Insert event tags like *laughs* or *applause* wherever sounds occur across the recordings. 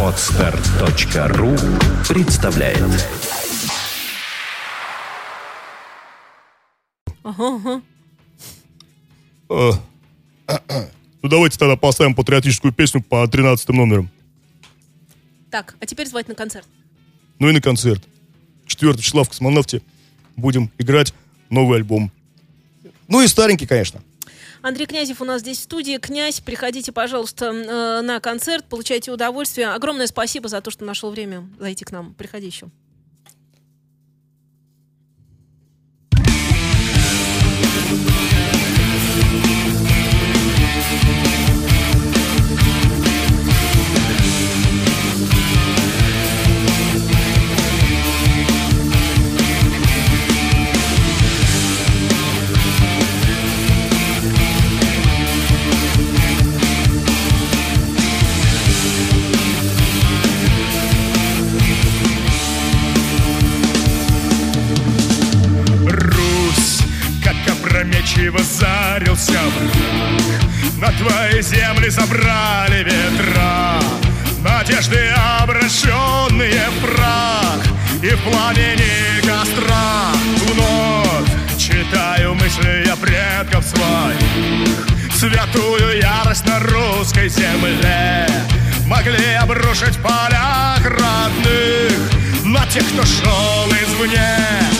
Отстар.ру представляет Ага, ага. Э, *clears throat* Ну давайте тогда поставим патриотическую песню по 13 номерам. Так, а теперь звать на концерт. Ну и на концерт. 4 числа в космонавте будем играть новый альбом. Ну и старенький, конечно. Андрей Князев у нас здесь в студии. Князь, приходите, пожалуйста, э, на концерт, получайте удовольствие. Огромное спасибо за то, что нашел время зайти к нам. Приходи еще. Опрометчиво зарился враг На твои земли забрали ветра Надежды обращенные в прах. И в пламени костра Вновь читаю мысли я предков своих. Святую ярость на русской земле Могли обрушить в родных. На тех, кто шел извне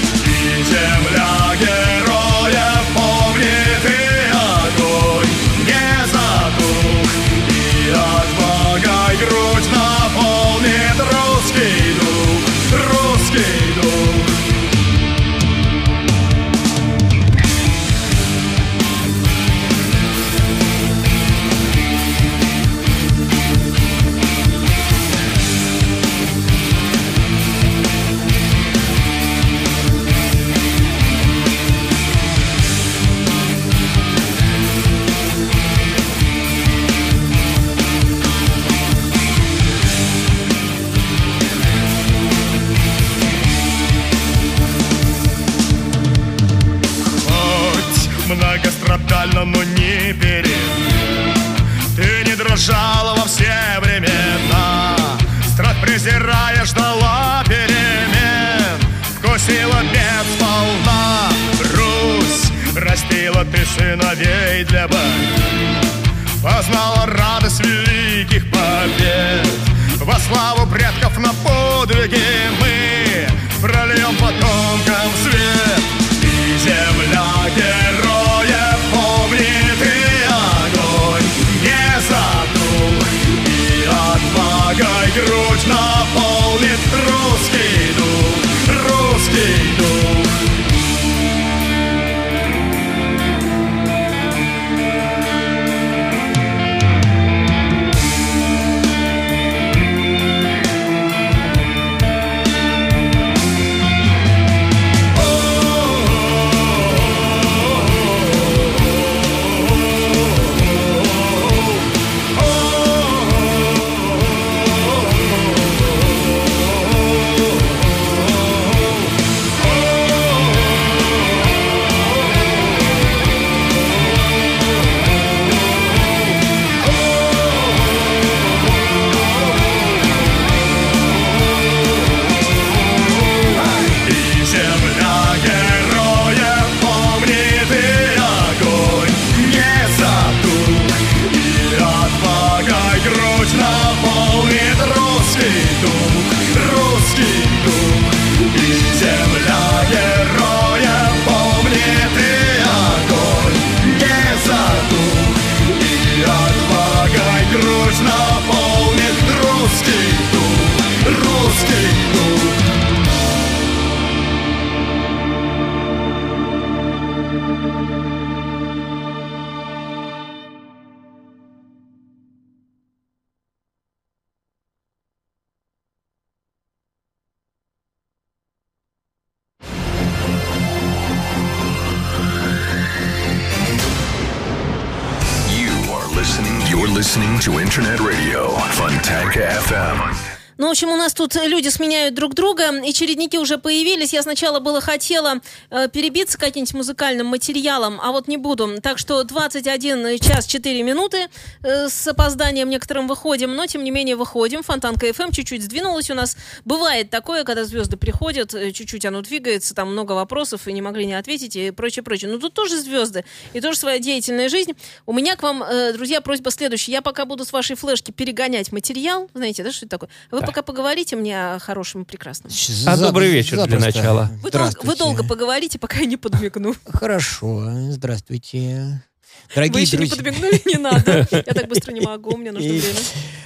общем, у нас тут люди сменяют друг друга, и чередники уже появились. Я сначала было хотела э, перебиться каким-нибудь музыкальным материалом, а вот не буду. Так что 21 час 4 минуты э, с опозданием некоторым выходим, но тем не менее выходим. Фонтанка FM чуть-чуть сдвинулась у нас. Бывает такое, когда звезды приходят, э, чуть-чуть оно двигается, там много вопросов, и не могли не ответить, и прочее, прочее. Но тут тоже звезды, и тоже своя деятельная жизнь. У меня к вам, э, друзья, просьба следующая. Я пока буду с вашей флешки перегонять материал, знаете, да, что это такое? Вы Да. пока поговорите мне о хорошем и прекрасном. А За- добрый вечер для запросто. начала. Вы, долго, вы долго поговорите, пока я не подмигну. Хорошо, здравствуйте. Вы Дорогие еще не друзья. подмигнули, не надо. *laughs* Я так быстро не могу, мне нужно время.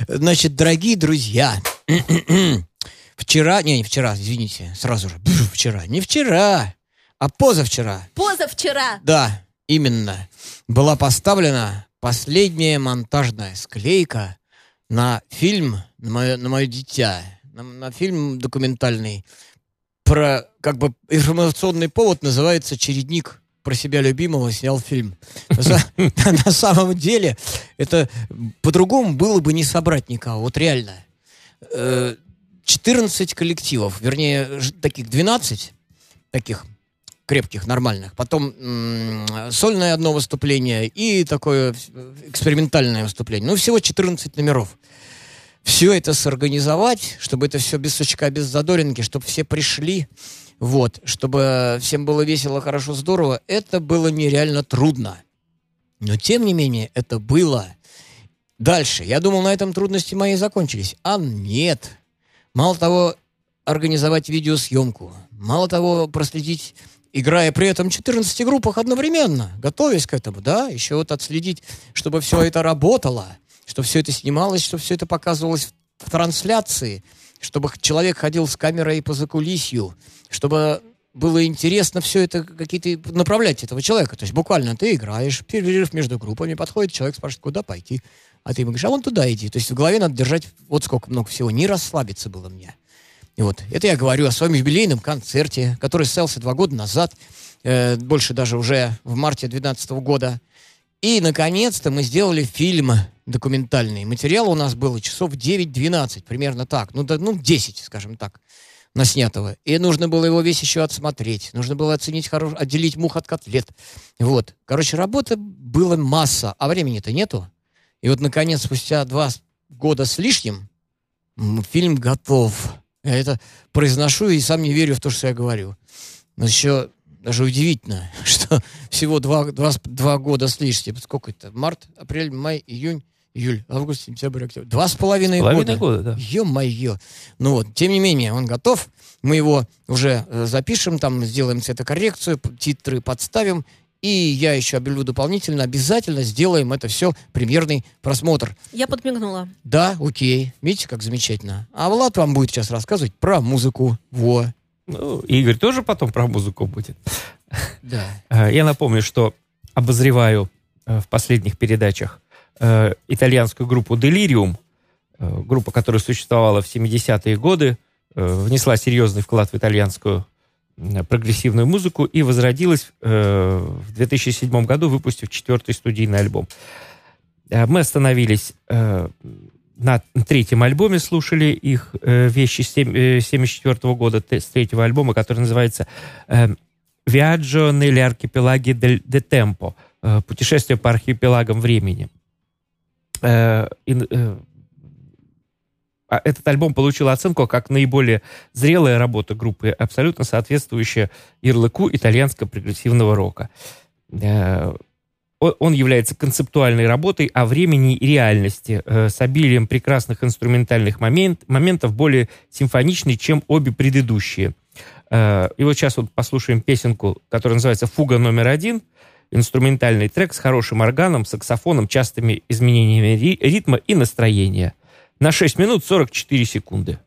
Значит, дорогие друзья, *clears throat* вчера, не, не вчера, извините, сразу же, вчера, не вчера, а позавчера, Позавчера. да, именно, была поставлена последняя монтажная склейка на фильм, на мое, на мое дитя, на, на фильм документальный про, как бы, информационный повод называется «Чередник». Про себя любимого снял фильм. На са- *laughs* на самом деле, это по-другому было бы не собрать никого, вот реально. Э, 14 коллективов, вернее, таких 12, таких крепких, нормальных. Потом сольное одно выступление и такое экспериментальное выступление. Ну, всего 14 номеров. Все это сорганизовать, чтобы это все без сучка, без задоринки, чтобы все пришли, вот, чтобы всем было весело, хорошо, здорово, это было нереально трудно. Но, тем не менее, это было. Дальше. Я думал, на этом трудности мои закончились. А нет. Мало того, организовать видеосъемку. Мало того, проследить, играя при этом в 14 группах одновременно, готовясь к этому, да, еще вот отследить, чтобы все это работало, чтобы все это снималось, чтобы все это показывалось в трансляции, чтобы человек ходил с камерой по закулисью, чтобы было интересно все это какие-то направлять этого человека. То есть буквально ты играешь, перерыв между группами, подходит человек, спрашивает, куда пойти, а ты ему говоришь, а вон туда иди. То есть в голове надо держать вот сколько много всего. Не расслабиться было мне. И вот это я говорю о своем юбилейном концерте, который состоялся два года назад, э, больше даже уже в марте 2012 года. И, наконец-то, мы сделали фильм документальный. Материал у нас было часов 9-12, примерно так. Ну, да, ну, 10, скажем так, наснятого. И нужно было его весь еще отсмотреть. Нужно было оценить, хорош... отделить мух от котлет. Вот. Короче, работы было масса, а времени-то нету. И вот, наконец, спустя два года с лишним, фильм готов. Я это произношу и сам не верю в то, что я говорю. Но еще даже удивительно, *laughs* что всего два, два, два года с лишним. Сколько это? Март, апрель, май, июнь, июль, август, сентябрь, октябрь. Два с половиной Половина года. года, да. Ё-моё. Ну вот, тем не менее, он готов. Мы его уже э, запишем, там сделаем цветокоррекцию, титры подставим. И я еще объявлю дополнительно, обязательно сделаем это все, премьерный просмотр. Я подмигнула. Да, окей. Видите, как замечательно. А Влад вам будет сейчас рассказывать про музыку. Во. Ну, Игорь тоже потом про музыку будет. Да. *laughs* Э, Я напомню, что обозреваю э, в последних передачах э, итальянскую группу Delirium, группа, которая существовала в 70-е годы, внесла серьезный вклад в итальянскую прогрессивную музыку и возродилась э, в 2007 году, выпустив четвертый студийный альбом. Э, Мы остановились э, на третьем альбоме, слушали их э, вещи с 1974 года, те- с третьего альбома, который называется э, Viaggio negli archipelaghi de tempo. э, Путешествие по архипелагам времени. Э, и, э, Этот альбом получил оценку как наиболее зрелая работа группы, абсолютно соответствующая ярлыку итальянского прогрессивного рока. Э, Он является концептуальной работой о времени и реальности, э, с обилием прекрасных инструментальных момент, моментов, более симфоничный, чем обе предыдущие. Э, И вот сейчас вот послушаем песенку, которая называется «Фуга номер один», инструментальный трек с хорошим органом, саксофоном, частыми изменениями ри- ритма и настроения. На 6 минут 44 секунды.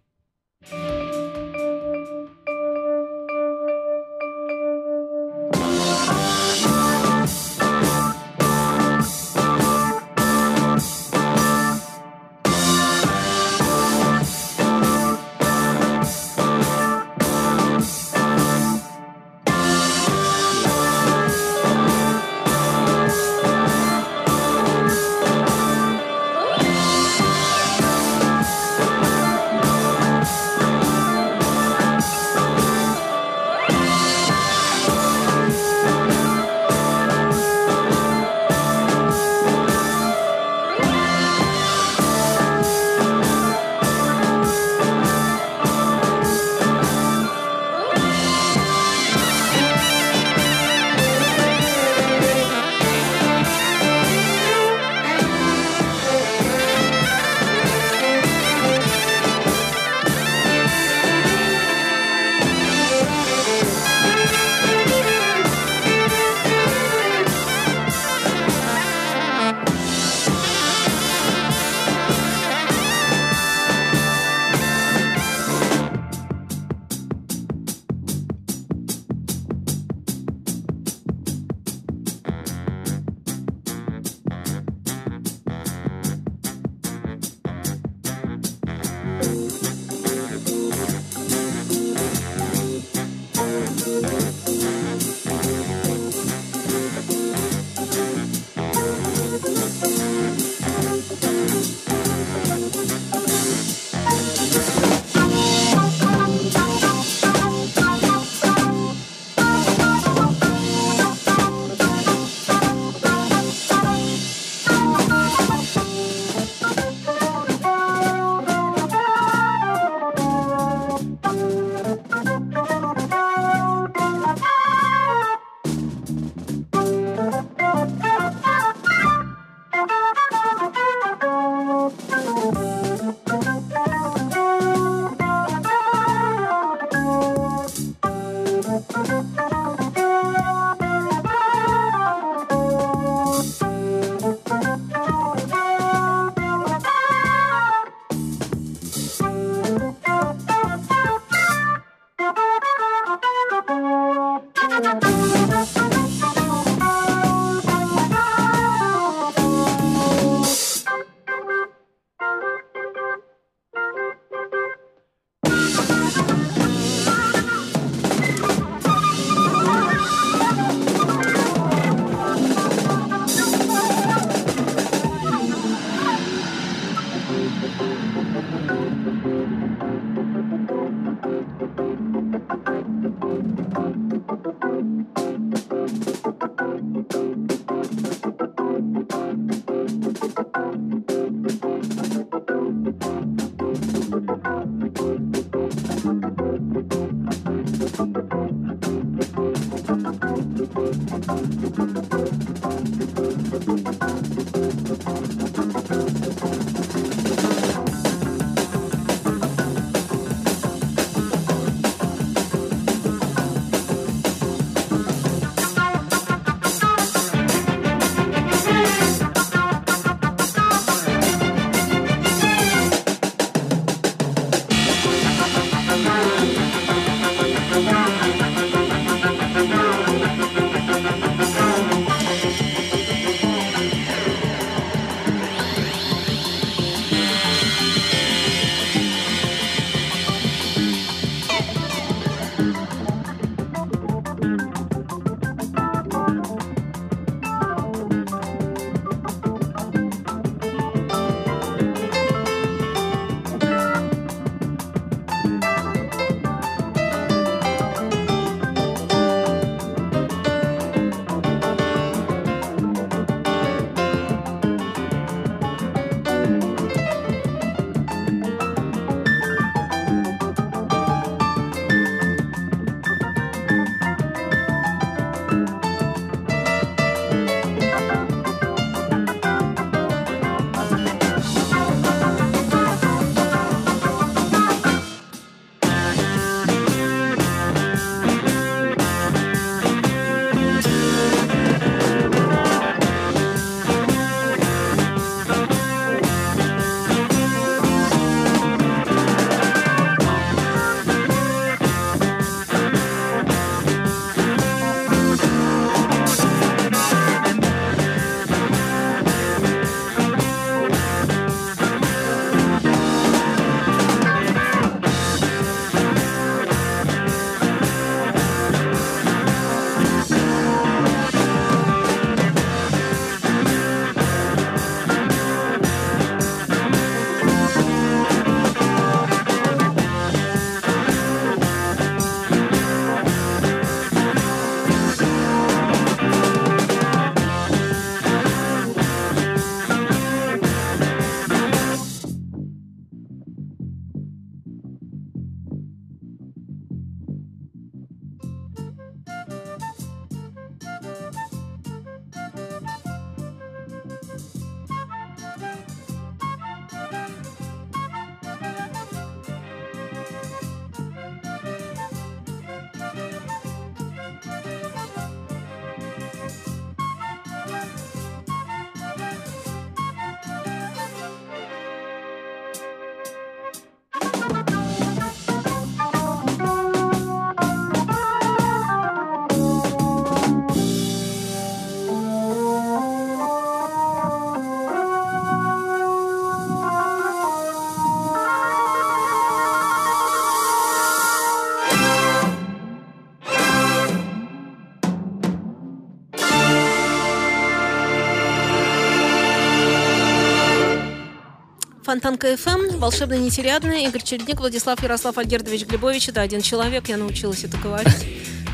Фонтанка ФМ, волшебно нетерядная, Игорь Чередник, Владислав Ярослав Альгердович Глебович. Это один человек, я научилась это говорить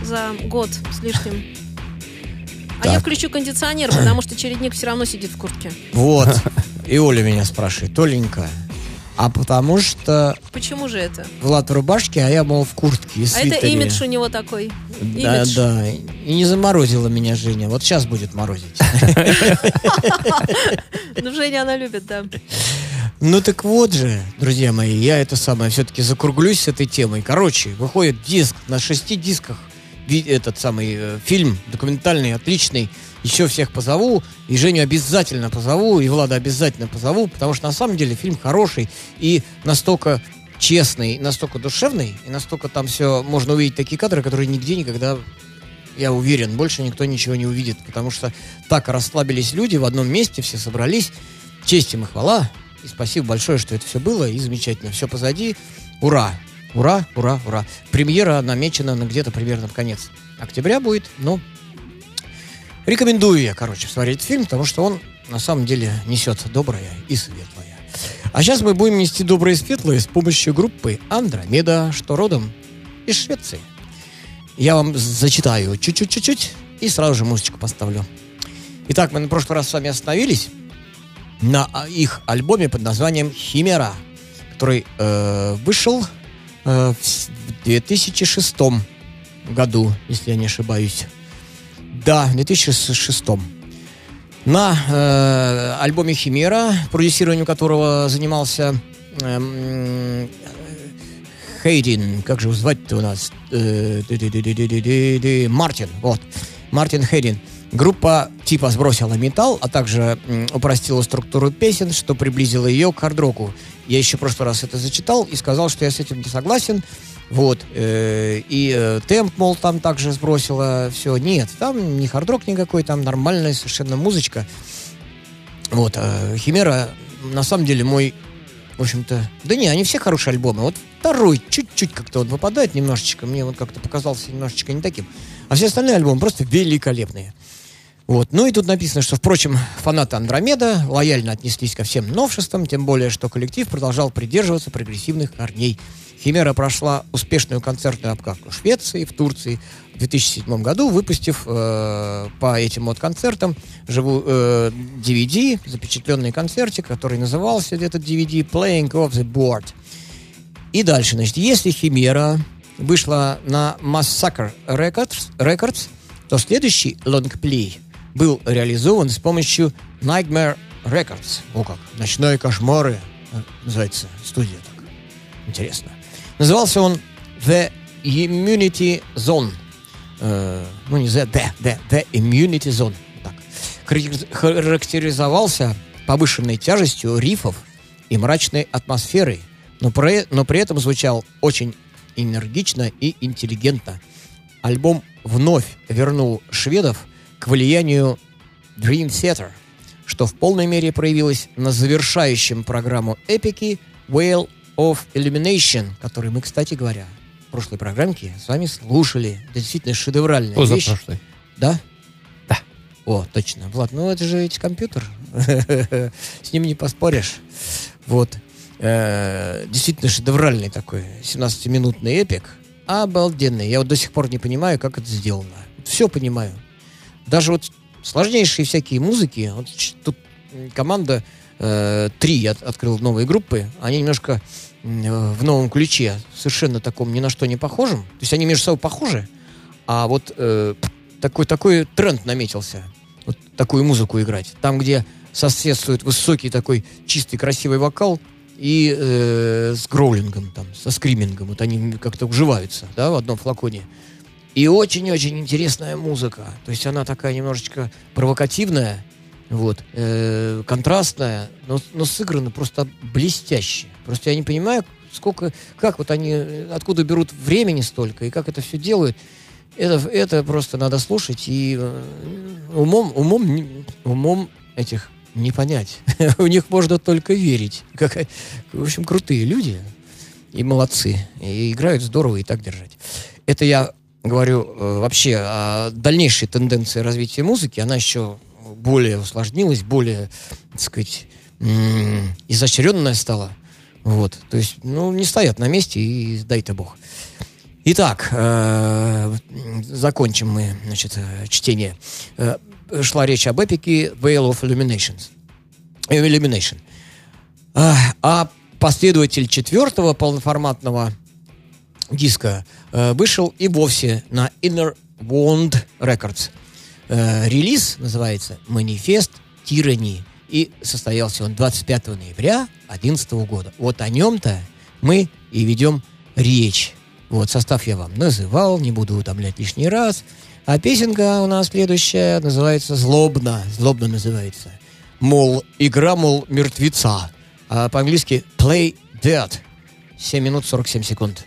за год с лишним. А я Так. включу кондиционер, потому что Чередник все равно сидит в куртке. Вот. И Оля меня спрашивает, Оленька, а потому что Почему же это? Влад в рубашке, а я, мол, в куртке и А это свитере. имидж у него такой. Да, Имидж. да. И не заморозила меня Женя. Вот сейчас будет морозить. *laughs* Ну, Женя она любит, да. Ну так вот же, друзья мои, я это самое все-таки закруглюсь с этой темой. Короче, выходит диск на шести дисках, этот самый э, фильм документальный, отличный. Еще всех позову, и Женю обязательно позову, и Влада обязательно позову, потому что на самом деле фильм хороший и настолько честный, настолько душевный, и настолько там все можно увидеть такие кадры, которые нигде никогда я уверен, больше никто ничего не увидит, потому что так расслабились люди в одном месте, все собрались. Честь им и хвала. И спасибо большое, что это все было. И замечательно. Все позади. Ура! Ура, ура, ура. Премьера намечена на где-то примерно в конец октября будет. Ну, рекомендую я, короче, смотреть фильм, потому что он на самом деле несет доброе и светлое. А сейчас мы будем нести доброе и светлое с помощью группы Андромеда, что родом из Швеции. Я вам зачитаю чуть-чуть-чуть-чуть и сразу же музычку поставлю. Итак, мы на прошлый раз с вами остановились на а, их альбоме под названием «Химера», который э, вышел э, в с- в 2006 году, если я не ошибаюсь. Да, в 2006. На э, альбоме «Химера», продюсированием которого занимался эм, Хейдин, как же его звать-то у нас? Э. Мартин, вот. Мартин Хейдин. Группа типа сбросила металл, а также упростила структуру песен, что приблизило ее к хард-року. Я еще в прошлый раз это зачитал и сказал, что я с этим не согласен. Вот. э, и э, темп, мол, там также сбросила. Все. Нет, там не хард-рок никакой, там нормальная совершенно музычка. Вот. э, Химера, на самом деле, мой в общем-то, да не, они все хорошие альбомы. Вот второй чуть-чуть как-то вот выпадает немножечко, мне вот как-то показался немножечко не таким. А все остальные альбомы просто великолепные. Вот. Ну и тут написано, что, впрочем, фанаты Андромеда лояльно отнеслись ко всем новшествам, тем более, что коллектив продолжал придерживаться прогрессивных корней. Химера прошла успешную концертную обкатку в Швеции, в Турции в 2007 году, выпустив э, по этим вот концертам живу, э, DVD, запечатленный концертик, который назывался этот DVD «Playing of the Board». И дальше, значит, если Химера вышла на Massacre Records, Records то следующий лонгплей был реализован с помощью Nightmare Records. О как, «Ночные кошмары» э, называется студия так. Интересно. Назывался он The Immunity Zone. Э, ну, не The, The, The, The Immunity Zone. Так. Характер- Характеризовался повышенной тяжестью рифов и мрачной атмосферой, но при, но при этом звучал очень энергично и интеллигентно. Альбом вновь вернул шведов к влиянию Dream Theater, что в полной мере проявилось на завершающем программу эпики Whale of Illumination, который мы, кстати говоря, в прошлой программке с вами слушали. Это действительно шедевральная вещь. Позапрошлый. Да? Да. О, точно. Влад, ну это же ведь компьютер. *laughs* С ним не поспоришь. Вот. Э, Действительно шедевральный такой 17-минутный эпик. Обалденный. Я вот до сих пор не понимаю, как это сделано. Все понимаю. Даже вот сложнейшие всякие музыки. Вот тут команда э, три от- открыл новые группы. Они немножко э, в новом ключе, совершенно таком ни на что не похожем. То есть они между собой похожи, а вот э, такой, такой тренд наметился. Вот такую музыку играть. Там, где соседствует высокий такой чистый красивый вокал и э, с гроулингом, там, со скримингом. Вот они как-то уживаются, да, в одном флаконе. И очень-очень интересная музыка. То есть она такая немножечко провокативная, вот, э, контрастная, но, но сыграна просто блестяще. Просто я не понимаю, сколько, как вот они, откуда берут времени столько и как это все делают. Это, это просто надо слушать и э, умом, умом, умом этих не понять. *laughs* У них можно только верить. Как, в общем, крутые люди и молодцы. И играют здорово и так держать. Это я говорю э, вообще о дальнейшей тенденции развития музыки. Она еще более усложнилась, более, так сказать, изощренная стала. Вот, то есть, ну, не стоят на месте, и дай-то бог. Итак, э, закончим мы, значит, э, чтение. Шла речь об эпике Veil of Illuminations. Illumination. А, а последователь четвертого полноформатного диска вышел и вовсе на Inner Wound Records. Э, релиз называется «Манифест тирании». И состоялся он 25 ноября 2011 года. Вот о нем-то мы и ведем речь. Вот, состав я вам называл, не буду утомлять лишний раз. А песенка у нас следующая называется «Злобно». Злобно называется. Мол, игра, мол, мертвеца. А по-английски «Play Dead». 7 минут 47 секунд.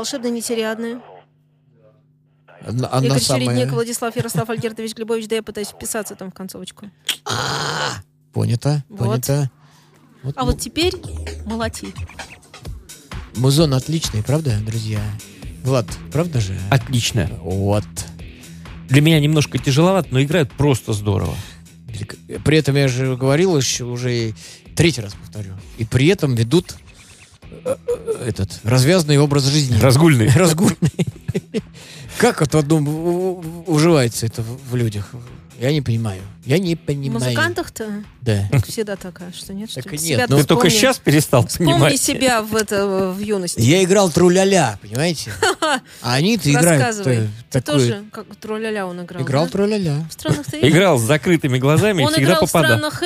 Волшебная нетериадная. Она, она Игорь самая... Чередник, Владислав Ярослав Альгертович Глебович, да я пытаюсь вписаться там в концовочку. А, понято, Вот. понято. Вот, А вот теперь молоти. Музон отличный, правда, друзья? Влад, правда же? Отлично. Вот. Для меня немножко тяжеловато, но играют просто здорово. При этом я же говорил еще уже и третий раз повторю. И при этом ведут этот развязанный образ жизни. Разгульный. *laughs* Разгульный. Как это в одном уживается это в в людях? Я не понимаю. Я не В понимаю. музыкантах-то Да. всегда такая, что нет? Что Так Себя нет, ты ну Ты только вспомни. сейчас перестал Вспомни понимать. себя в, это, в юности. Я играл тру-ля-ля, понимаете? *laughs* А они-то играют Рассказывай. Ты такой- тоже, как тролля-ля он играл, Играл да? тру-ля-ля. В странных Играл с закрытыми глазами и Он всегда играл в попадал. странных...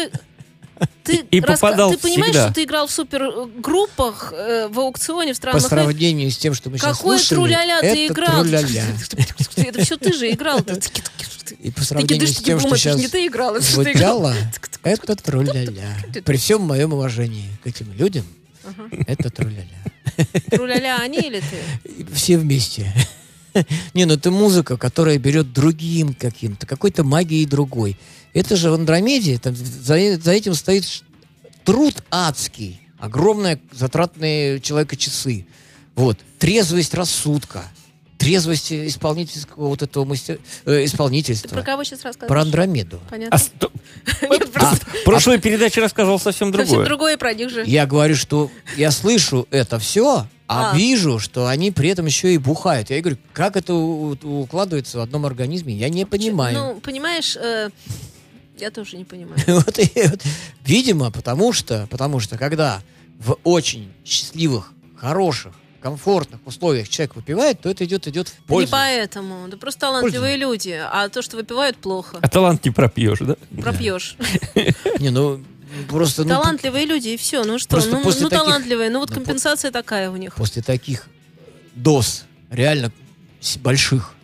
и- Ты, *laughs* И раска- попадал ты понимаешь, всегда. что ты играл в супергруппах э, в аукционе в По странных... и- сравнению с тем, что мы сейчас Какой слушали, тру-ля-ля ты играл? тру-ля-ля. *laughs* Это все ты же играл. *laughs* И по Ты сравнению с тем, что сейчас не ты играл, это что ты играл. звучало, это тру-ля-ля. При всем моем уважении к этим людям, это тру-ля-ля. Тру-ля-ля, они или ты? Все вместе. *laughs* Не, ну это музыка, которая берет другим каким-то, какой-то магией другой. Это же в Андромеде, там за, за этим стоит труд адский, огромные затратные человека часы. Вот. Трезвость рассудка, трезвость исполнительского вот этого мастер- э, Ты исполнительства. про кого сейчас рассказываешь? Про Андромеду. Понятно. А сто- *laughs* Нет, просто В прошлой передаче рассказывал совсем совсем другое. другое про них же. Я говорю, что я слышу это все, а, А. вижу, что они при этом еще и бухают. Я говорю, как это у- у- укладывается в одном организме, я не понимаю. Ну, понимаешь, э, я тоже не понимаю. *laughs* Вот и вот. Видимо, потому что, потому что когда в очень счастливых, хороших, комфортных условиях человек выпивает, то это идет, идет в Не пользу. поэтому. Да просто талантливые люди. А то, что выпивают, плохо. А талант не пропьешь, да? Пропьешь. Не, ну просто ну, Талантливые люди, и все. Ну что, ну, после ну таких- талантливые. Ну вот ну, по- компенсация такая у них. после таких доз реально больших,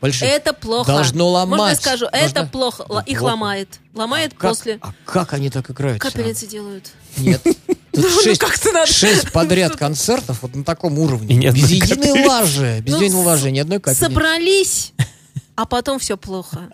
больших. Это плохо. Должно ломать. Можно я скажу? Это Должна- плохо. Ну, Л- Их плохо. ломает. Ломает как, после. А как они так играют? равно? Капельницы делают. Нет. *laughs* Тут Ну, ну, шесть, как-то надо- шесть *laughs* подряд концертов вот на таком уровне. И без единой лажи. Без Ну, единой лажи, ни одной капельницы. Собрались, а потом все плохо.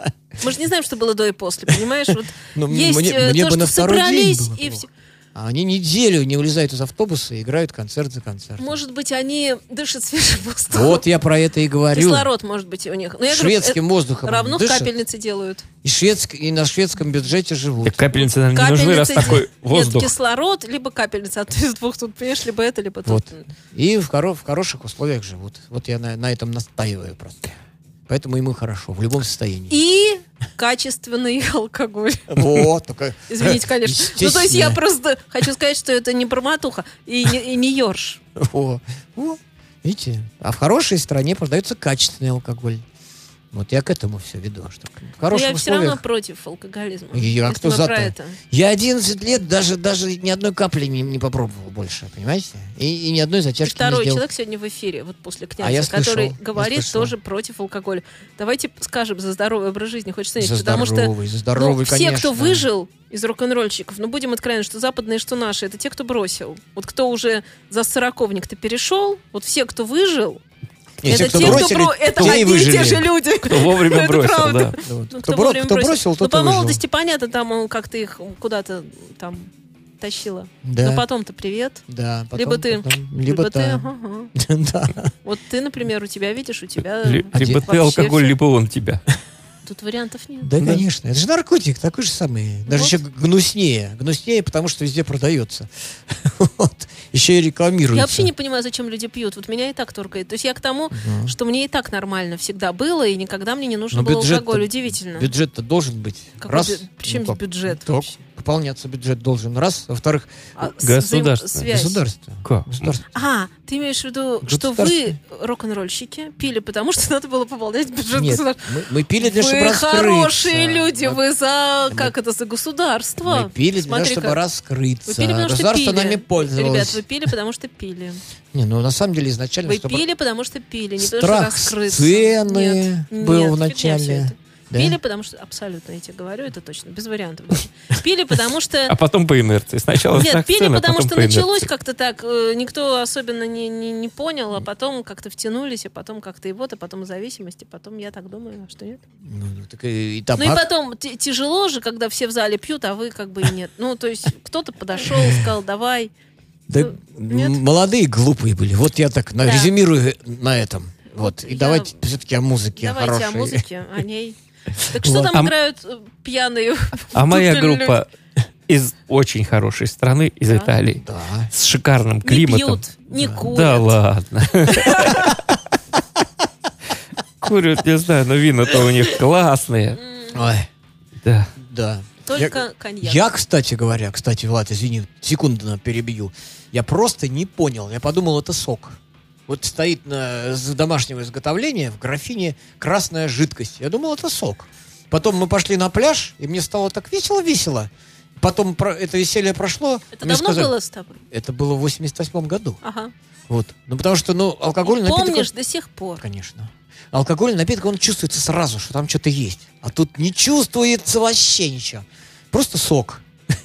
Мы же не знаем, что было до и после, понимаешь? Вот *laughs* Ну, есть мне- э, мне то, бы на что второй день собрались, было и все. А они неделю не вылезают из автобуса и играют концерт за концертом. Может быть, они дышат свежим воздухом. Вот я про это и говорю. Кислород, может быть, у них. Ну, я говорю, Шведским воздухом равно дышат. капельницы делают. И, шведск- и на шведском бюджете живут. Так капельницы нам не нужны, раз Капельницы *laughs* такой воздух. Нет, кислород, либо капельница. А ты из двух тут, понимаешь, либо это, либо Вот. тут. И в, хоро- в хороших условиях живут. Вот я на, на этом настаиваю просто. Поэтому ему хорошо, в любом состоянии. И качественный *laughs* алкоголь. Вот, только... Извините, конечно. Ну, то есть я просто хочу сказать, что это не проматуха и не, и не ёрш. О, о, видите? А в хорошей стране продается качественный алкоголь. Вот я к этому все веду. Что в Но я все равно условиях... против алкоголизма. Если кто за-то? про это. Я 11 лет даже, даже ни одной капли не, не попробовал больше, понимаете? И, и ни одной затяжки не второй сделал. человек сегодня в эфире, вот после князя, А я слышал, который я говорит слышал. тоже против алкоголя. Давайте скажем за здоровый образ жизни хоть что-нибудь, За потому что здоровый, за здоровый, ну, все, конечно. кто выжил из рок-н-ролльщиков, ну будем откровенны, что западные, что наши, это те, кто бросил. Вот кто уже за сороковник-то перешел, вот все, кто выжил, Не, это те, кто те, бросили, кто бро... это и одни и те же люди. *laughs* Кто вовремя Это бросил, правда. да. Ну, кто, бро- вовремя кто бросил. бросил, Ну, тот по и выжил. молодости, понятно, там он как-то их куда-то там тащила. Да. Но потом-то привет. Да, потом- либо ты, потом- либо, либо, ты. та. *laughs* ага, ага. да. Вот ты, например, у тебя, видишь, у тебя Ли- Либо ты алкоголь, либо он тебя. *laughs* Тут вариантов нет. Да, конечно. Это же наркотик, такой же самый. Даже Вот. еще гнуснее. Гнуснее, потому что везде продается. *laughs* Вот. Еще и рекламируется. Я вообще не понимаю, зачем люди пьют. Вот меня и так торкает. То есть я к тому, что мне и так нормально всегда было, и никогда мне не нужно Но было алкоголь. Удивительно. Бюджет-то должен быть. Какой Раз. бю- Причем ну бюджет Так, вообще? Пополняться бюджет должен. Раз. Во-вторых, А, Государство. взаимосвязь. государство. Как? Государство. А, ты имеешь в виду, что вы, рок-н-ролльщики, пили, потому что надо было пополнять бюджет Нет, государства? мы, мы пили для вы чтобы раскрыться. хорошие люди, Мы- вы за, мы- как это, за государство. Мы пили для того, чтобы раскрыться. Вы пили, потому что Государство пили. нами пользовалось. Ребят, вы пили, потому что пили. Не, ну на самом деле изначально... Вы чтобы пили, потому что пили, не потому что Страх раскрыться. сцены Нет, был нет, в Да? Пили, потому что... Абсолютно, я тебе говорю, это точно, без вариантов. Пили, потому что... А потом по инерции. Сначала Нет, пили, а потому потом что началось как-то так, э, никто особенно не, не, не понял, а потом как-то втянулись, и потом как-то и вот, и потом зависимости, потом я так думаю, а что нет. Ну, ну, так и, и Ну и потом тяжело же, когда все в зале пьют, а вы как бы и нет. Ну, то есть кто-то подошел, сказал, давай. Да, Ну, нет? молодые глупые были. Вот я так Да. резюмирую на этом. Вот. И я- давайте все-таки о музыке Давайте хорошей. о музыке, о ней. Так что там А играют э, пьяные? А моя группа из очень хорошей страны, из Да? Италии, Да. с шикарным люди? Не климатом. пьют, не курят. Да ладно. Курят, не знаю, но вина-то у них классные. Ой, Да. да. Только я, коньяк. я, кстати говоря, кстати, Влад, извини, секунду на перебью. Я просто не понял. Я подумал, это сок. Вот стоит на, с домашнего изготовления в графине красная жидкость. Я думал, это сок. Потом мы пошли на пляж, и мне стало так весело-весело. Потом про- это веселье прошло. Это давно сказали- было с тобой? Это было в 88 году. Ага. Вот. Ну, потому что, ну, алкогольный напиток... Помнишь до сих пор? Конечно. Алкогольный напиток, он чувствуется сразу, что там что-то есть. А тут не чувствуется вообще ничего. Просто сок. *laughs*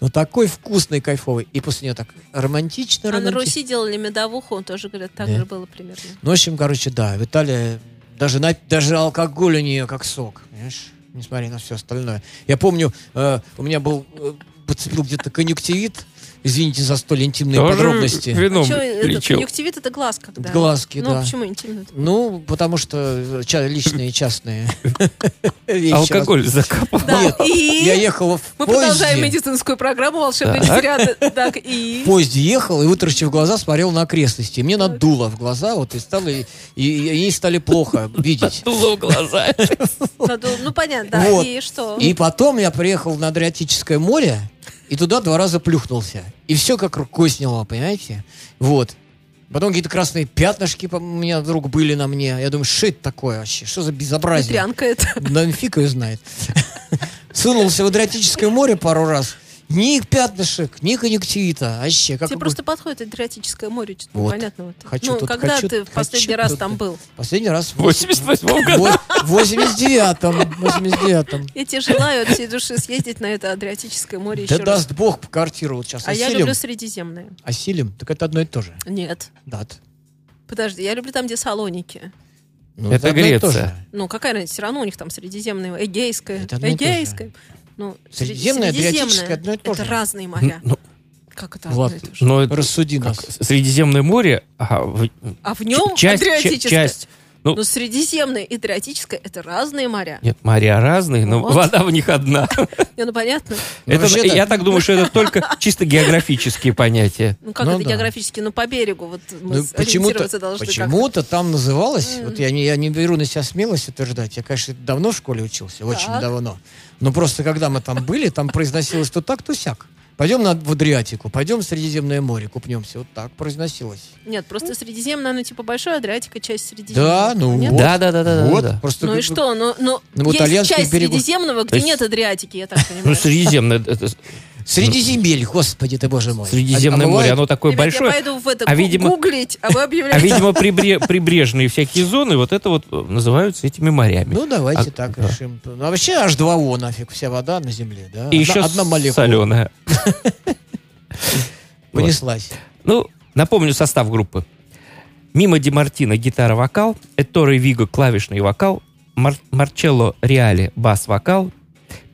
Но такой вкусный, кайфовый. И после него так романтично, А на романтично. Руси делали медовуху, он тоже, говорят, так Да. же было примерно. Ну, в общем, короче, да, в Италии даже, на- даже алкоголь у нее как сок, понимаешь? Несмотря на все остальное. Я помню, э, у меня был, э, подцепил где-то конъюнктивит. Извините за столь интимные Тоже подробности. вином Чё, это, лечил. конъюнктивит это глаз когда? Глазки, ну, да. почему интимно? Ну, потому что э, ча- личные, частные *laughs* вещи. Алкоголь закапал. Да, Нет, и Я ехал в мы продолжаем медицинскую программу «Волшебные Так. взгляды». Так, и... в поезде ехал и, вытаращив глаза, смотрел на окрестности. Мне надуло в глаза, вот, и стало, и, они стали плохо видеть. Дуло в глаза. Ну, понятно, да. И что? И потом я приехал на Адриатическое море, и туда два раза плюхнулся. И все как рукой сняло, понимаете? Вот. Потом какие-то красные пятнышки у меня вдруг были на мне. Я думаю, что это такое вообще? Что за безобразие? Ветрянка это. Да фиг ее знает. *laughs* Сунулся в Адриатическое море пару раз. Ни пятнышек, ни конъюнктивита. Вообще, как Тебе бы- просто подходит Адриатическое море, что-то Вот. непонятного. Хочу ну, тут, когда хочу- ты в последний хочу раз тут. там был? Последний раз В 88 году. В 89-м. 89-м. Я тебе желаю от всей души съездить на это Адриатическое море еще Да даст бог квартиру вот сейчас А я люблю Средиземное. Осилим? Так это одно и то же. Нет. Да. Подожди, я люблю там, где Салоники. Ну, Это одно и то Греция. Ну, какая разница? Все равно у них там Средиземное, Эгейское. Это. Эгейское. Ну, Средиземное, Средиземное. Адриатическое одно и то Это же. разные моря. Ну, Как это Влад, одно и то же? но это Рассуди как, нас. Средиземное море, а в- А в нем часть, ча- Адриатическое. часть. Ну, Но Средиземное и Адриатическое это разные моря. нет, моря разные, но Вот. вода в них одна. Не, ну понятно. Ну, Это, вообще-то- я так думаю, что это только чисто географические понятия. Ну как Ну это да. географически? Ну по берегу вот мы Ну, почему-то, должны почему-то там называлось, вот я не, я не беру на себя смелость утверждать, я, конечно, давно в школе учился, очень Так. давно, но просто когда мы там были, там произносилось то так, то сяк. Пойдем на, в Адриатику, пойдем в Средиземное море, купнемся. Вот так произносилось. Нет, просто Средиземное, ну типа большое, Адриатика часть Средиземного. Да, ну Нет? вот. Да, да, да, да, вот, да. просто Ну и что? Ну, ну Ну, вот есть часть берегов- Средиземного, где есть- нет Адриатики, я так *laughs* Ну, понимаю. Средиземное, это- Средиземель, господи ты, боже мой. Средиземное А- а море, оно такое Ребят, большое. я пойду в это а видимо- гуглить, а вы А, объявляете. видимо, прибре- прибрежные всякие зоны, вот это вот э, называются этими морями. Ну, давайте А, так да. решим. Ну, а вообще H2O нафиг, вся вода на земле, да? И одна, еще одна молекула соленая. *laughs* понеслась. Ну, напомню состав группы. Мимо Ди Мартино гитара-вокал, Этторе Виго клавишный вокал, Мар- Марчелло Реали бас-вокал,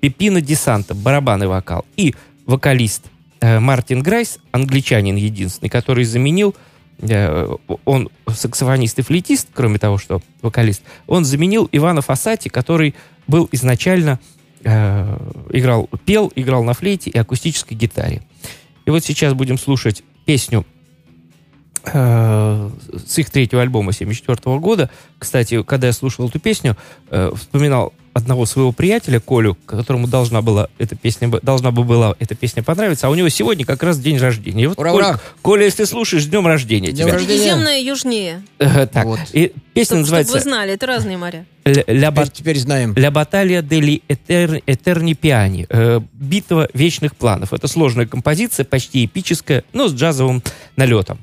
Пепино Ди Санто барабанный вокал и вокалист э, Мартин Грайс, англичанин единственный, который заменил, э, он саксофонист и флейтист, кроме того, что вокалист, он заменил Ивана Фасати, который был изначально э, играл, пел, играл на флейте и акустической гитаре. И вот сейчас будем слушать песню с их третьего альбома 74 года. Кстати, когда я слушал эту песню, вспоминал одного своего приятеля, Колю, которому должна была эта песня, должна бы была эта песня понравиться, а у него сегодня как раз день рождения. И вот, Ура, Коль- ура! Коля, если слушаешь, с днем рождения Днем тебя. рождения. Средиземное южнее. Э, Так, Вот. и песня Чтобы, называется вы знали, это разные моря. «Ля- «Ля Теперь, бат- теперь знаем. «Ля баталия дели этер- этерни пиани». э, «Битва вечных планов». Это сложная композиция, почти эпическая, но с джазовым налетом.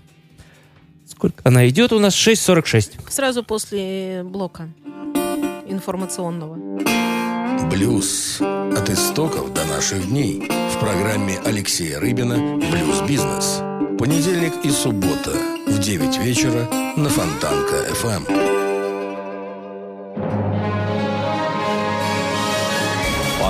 Сколько она идет у нас? 6.46. Сразу после блока информационного. Блюз. От истоков до наших дней. В программе Алексея Рыбина «Блюз-бизнес». Понедельник и суббота в 9 вечера на Фонтанка-ФМ.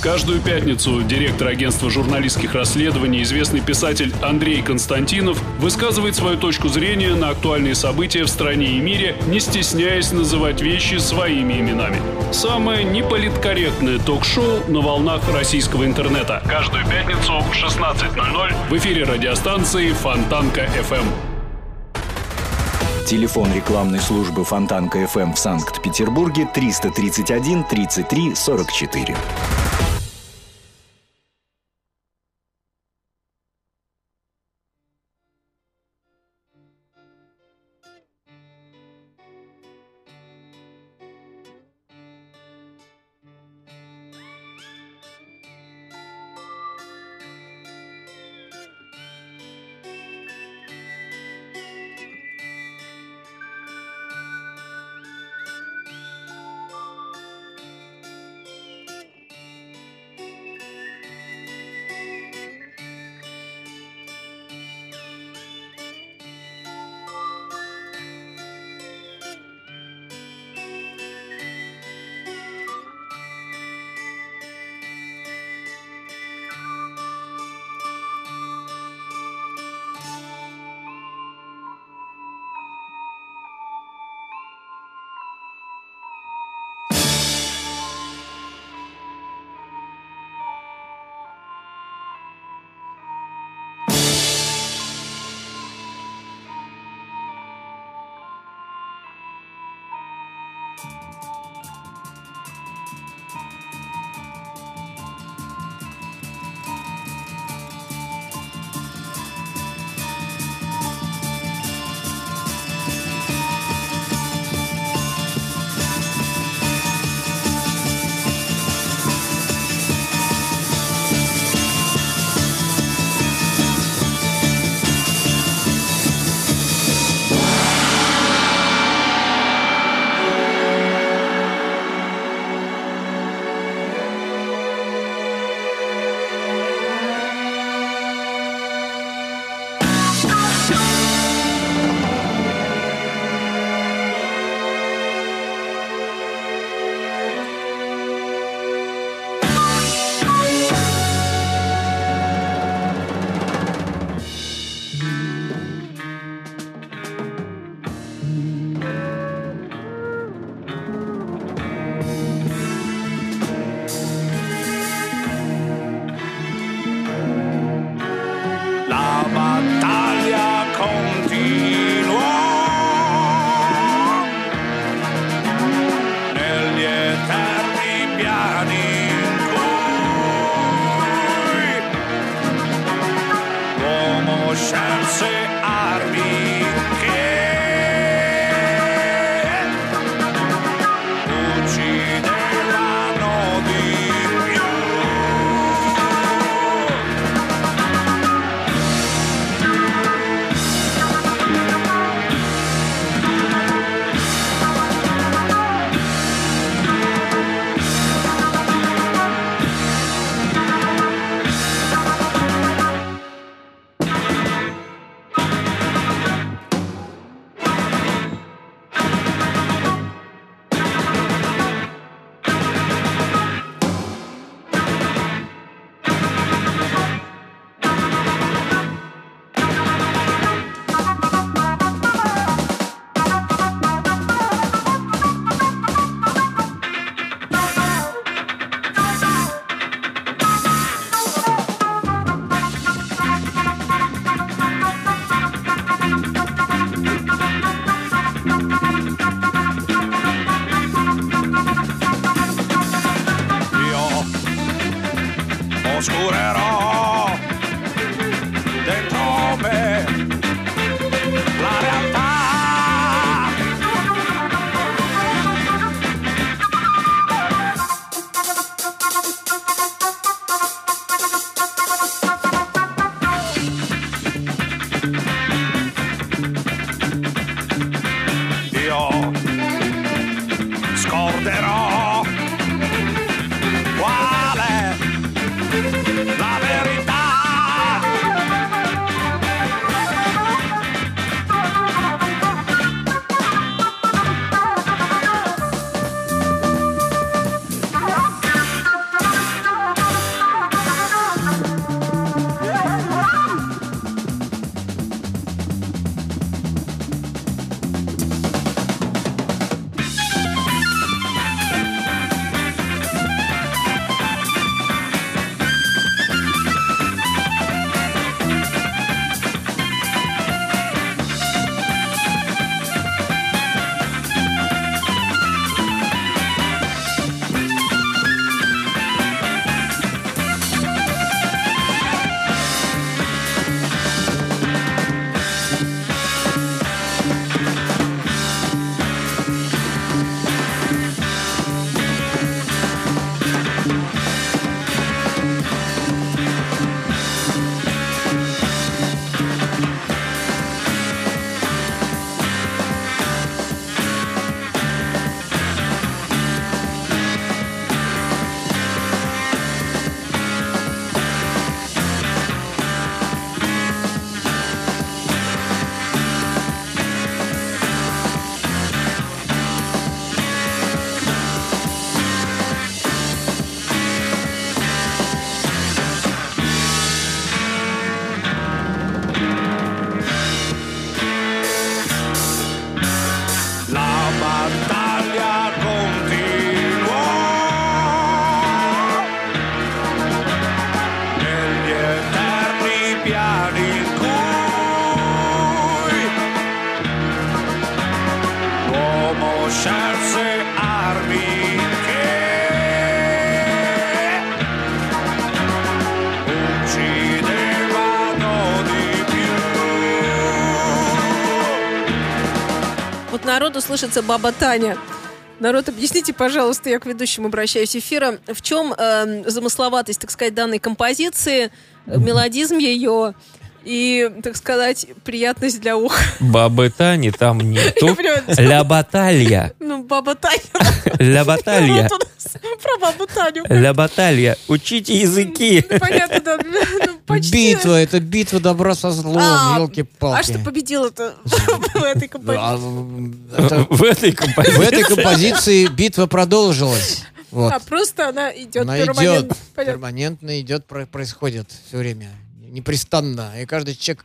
Каждую пятницу директор агентства журналистских расследований, известный писатель Андрей Константинов высказывает свою точку зрения на актуальные события в стране и мире, не стесняясь называть вещи своими именами. Самое неполиткорректное ток-шоу на волнах российского интернета. Каждую пятницу в 16.00 в эфире радиостанции Фонтанка FM. Телефон рекламной службы Фонтанка FM в Санкт-Петербурге 331 33 44. Народу слышится баба Таня. Народ, объясните, пожалуйста, я к ведущему обращаюсь эфира, в чем э, замысловатость, так сказать, данной композиции, мелодизм ее и, так сказать, приятность для уха. Бабы Тани там нету. *laughs* Ля баталья. Ну, баба Таня. *laughs* Ля баталья. Про бабу Таню. Ля баталья. Учите языки. Ну, Понятно, да. Почти. Битва, это битва добра со злом, А, елки-палки. А что победила-то *laughs* *laughs* в этой композиции? В этой В композиции. этой композиции битва продолжилась. Вот. А просто она идет Она перманентно. идет, перманентно идет, про- происходит все время. Непрестанно. И каждый человек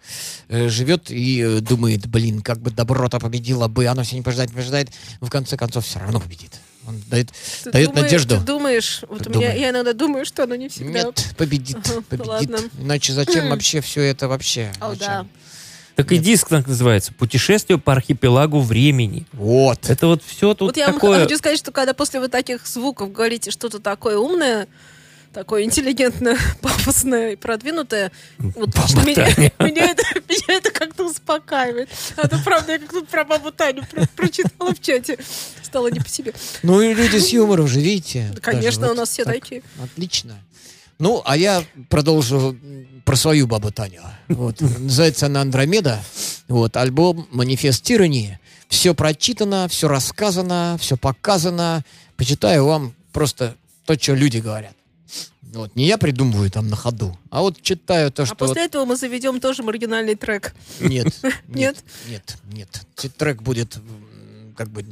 э, живет и э, думает, блин, как бы добро-то победило бы, оно все не побеждает, не побеждает. Но в конце концов все равно победит. Он дает, Ты дает думаешь- надежду. Ты думаешь, вот Ты у меня, думаешь. я иногда думаю, что оно не всегда. Нет, победит, *laughs* победит. ладно. Иначе зачем *laughs* вообще все это вообще? О, да. Так и диск так называется. Путешествие по архипелагу времени. Вот. Это вот все тут Вот я вам такое... хочу сказать, что когда после вот таких звуков говорите что-то такое умное, такое интеллигентное, *laughs* пафосное и продвинутое, вот *laughs* меня, меня это, меня это как-то успокаивает. А то, правда, я как тут про бабу Таню про- прочитала в чате. Стало не по себе. Ну и люди с юмором же, видите. Да, конечно, даже у нас все так. такие. Отлично. Ну, а я продолжу про свою бабу Таню. Вот. Называется она «Андромеда». Вот. Альбом «Манифест тирании». Все прочитано, все рассказано, все показано. Почитаю вам просто то, что люди говорят. Вот. Не я придумываю там на ходу, а вот читаю то, А что... вот- после этого мы заведем тоже маргинальный трек. Нет, *laughs* Нет? нет, нет, Трек будет как бы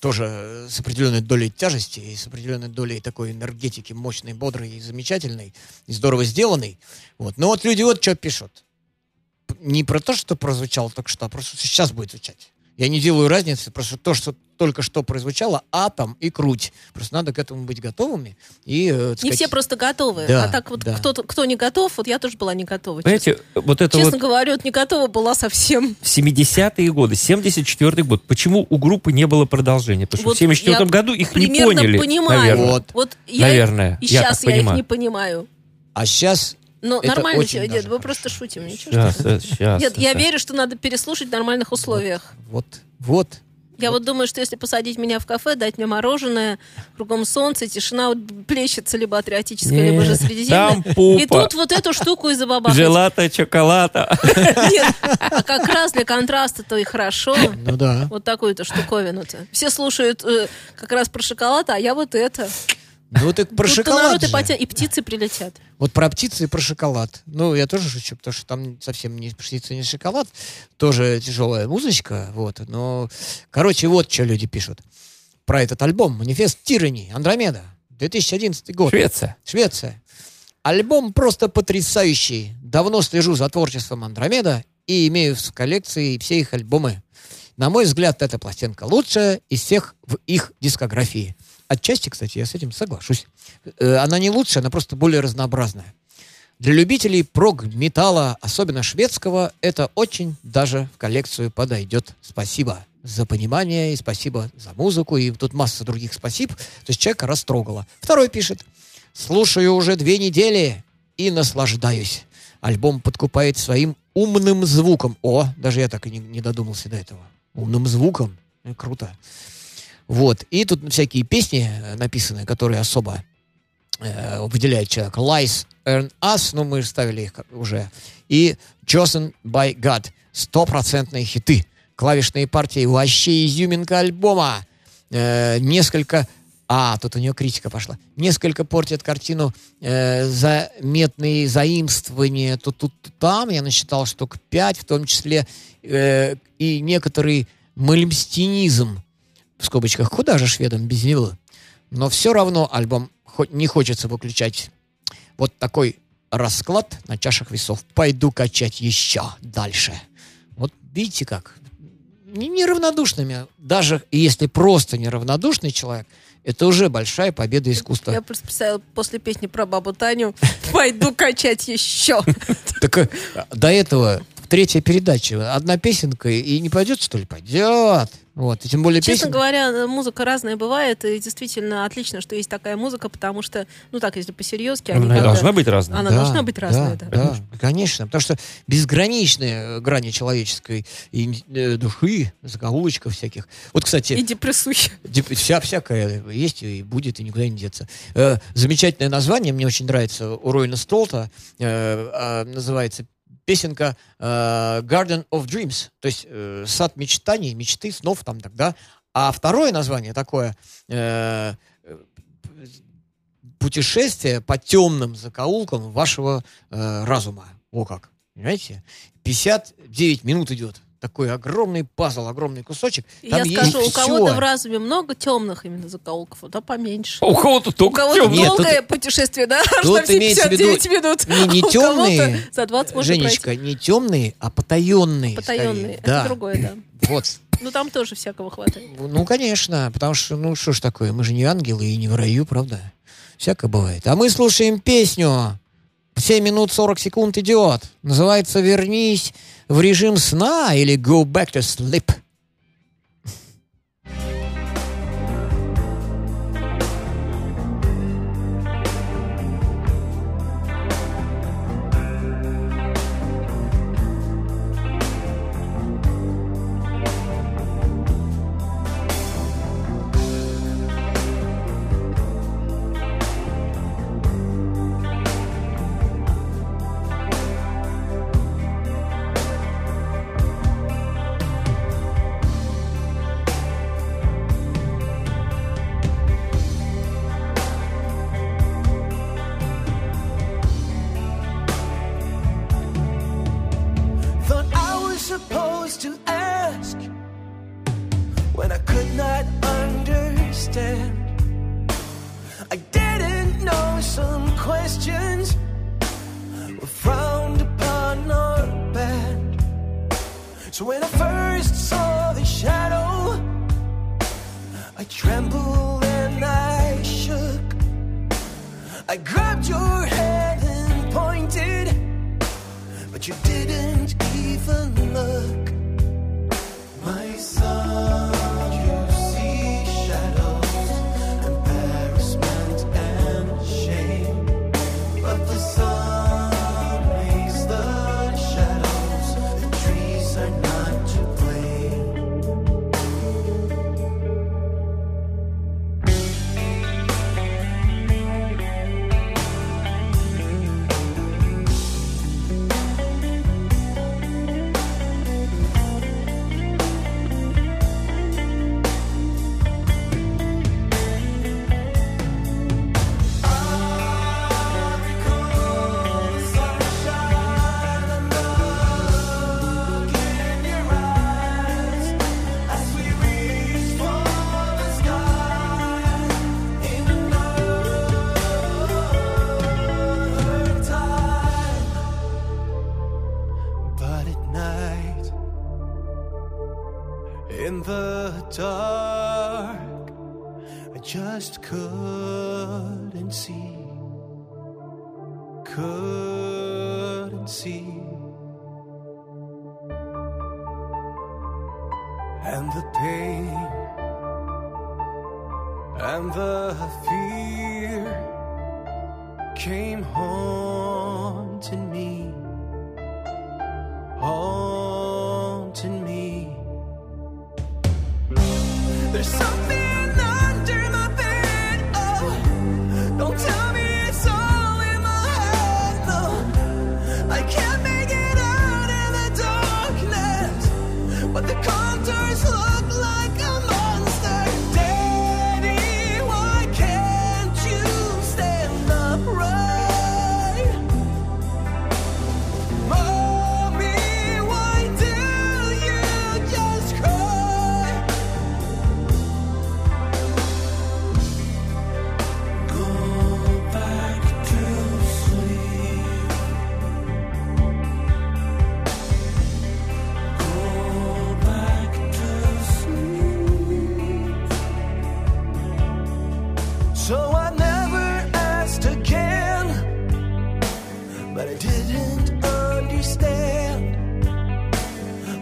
тоже с определенной долей тяжести и с определенной долей такой энергетики мощной, бодрой и замечательной, и здорово сделанной. Вот. Но вот люди вот что пишут. Не про то, что прозвучало только что, а просто что сейчас будет звучать. Я не делаю разницы, просто то, что только что прозвучало, атом и круть. Просто надо к этому быть готовыми. И, э, так Не сказать, все просто готовы. Да, а так вот да. кто, кто не готов, вот я тоже была не готова. Понимаете, вот это Честно вот говоря, вот не готова была совсем. в 70-е годы, 74-й год, почему у группы не было продолжения? Потому что Вот в 74 я году их не примерно поняли, понимаю. наверное. Вот. я, Наверное, И я сейчас я их понимаю. не понимаю. А сейчас Ну, Это нормально очень. Вы хорошо. просто шутим. Ничего Сейчас, сейчас. Нет, я сейчас. верю, что надо переслушать в нормальных условиях. вот, вот, Я вот думаю, что если посадить меня в кафе, дать мне мороженое, кругом солнце, тишина вот плещется либо атриотическая, либо же Нет, средиземная. там пупа. И тут вот эту штуку из забабахать. Желато, чоколата. *laughs* Нет, а как раз для контраста-то и хорошо. ну да. Вот такую-то штуковину-то. Все слушают э, как раз про шоколад, а я вот это. Ну так про Тут-то шоколад народ и, же. потя- и птицы прилетят. Вот про птицы и про шоколад. Ну, я тоже шучу, потому что там совсем не птица, не шоколад. Тоже тяжелая музычка, вот. Но, короче, вот что люди пишут. Про этот альбом «Манифест Тирани», «Андромеда», 2011 год. Швеция. Швеция. Альбом просто потрясающий. Давно слежу за творчеством Андромеда и имею в коллекции все их альбомы. На мой взгляд, эта пластинка лучшая из всех в их дискографии. Отчасти, кстати, я с этим соглашусь. Э, Она не лучшая, она просто более разнообразная. Для любителей прог-металла, особенно шведского, это очень даже в коллекцию подойдет. Спасибо за понимание и спасибо за музыку. И тут масса других спасибо. То есть человека растрогало. Второй пишет. Слушаю уже две недели и наслаждаюсь. Альбом подкупает своим умным звуком. О, даже я так и не, не додумался до этого. Умным звуком. Э, Круто. Вот. И тут всякие песни э, написаны, которые особо э, выделяет человек. Lies Earn Us, ну мы ставили их уже. И Chosen by God. Стопроцентные хиты. Клавишные партии вообще изюминка альбома. Э, несколько... А, тут у нее критика пошла. Несколько портит картину э, заметные заимствования тут, тут, тут, там. Я насчитал штук пять, в том числе э, и некоторый мальмстинизм. В скобочках, куда же шведам без него? Но все равно альбом хоть не хочется выключать. Вот такой расклад на чашах весов. Пойду качать еще дальше. Вот видите как? Не- Неравнодушными. Даже если просто неравнодушный человек, это уже большая победа искусства. Я просто представила после песни про бабу Таню «Пойду качать еще». Так э, до этого третья передача. Одна песенка и не пойдет, что ли? Пойдет. Вот. И тем более Честно песен... говоря, музыка разная бывает, и действительно отлично, что есть такая музыка, потому что, ну так, если по-серьезки, они Она когда- должна быть разной. Она должна быть разная, да. да, конечно. Потому что безграничные грани человеческой и, э, души, закоулочков всяких. Вот, кстати, И депрессухи. Деп- Вся, всякое есть и будет, и никуда не деться. Э, замечательное название, мне очень нравится, у Ройна Столта, э, а, называется песенка э, Garden of Dreams, то есть э, сад мечтаний, мечты, снов там тогда. А второе название такое э, э, путешествие по темным закоулкам вашего э, разума. О как, понимаете? 59 минут идет. Такой огромный пазл, огромный кусочек. И Там Я скажу, у кого-то в разуме много темных именно закоулков, а то поменьше. У кого-то У только кого-то темный. Нет, тут- долгое путешествие, да? *laughs* Аж тут на виду 59 минут. не- не *laughs* У кого-то темные, За 20 можно Женечка, пройти. не темные, а потаенные. Потаенные. скорее. Да. Это другое, да. *clears throat* Вот. Ну там тоже всякого хватает. Ну, конечно, потому что, ну, что ж такое, мы же не ангелы и не в раю, правда? Всякое бывает. А мы слушаем песню. 7 минут 40 секунд идет. Называется «Вернись в режим сна» или «Go back to sleep».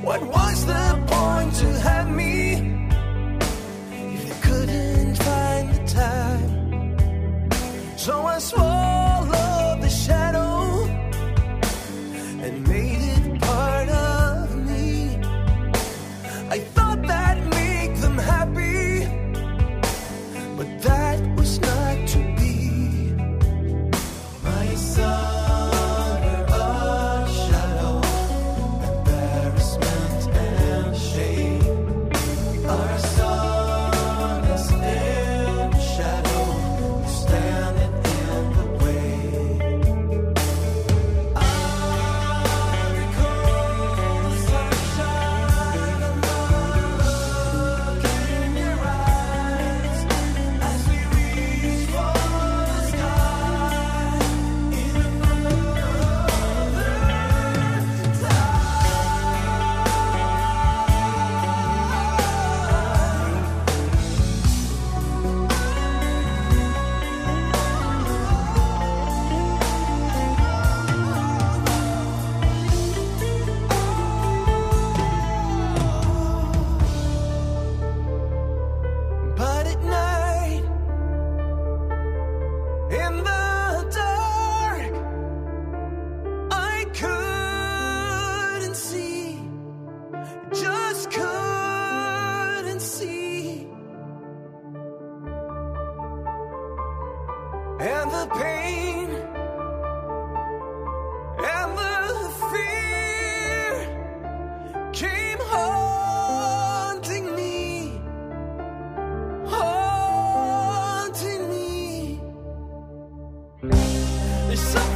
What was the point to have me if you couldn't find the time? So I swore. there's something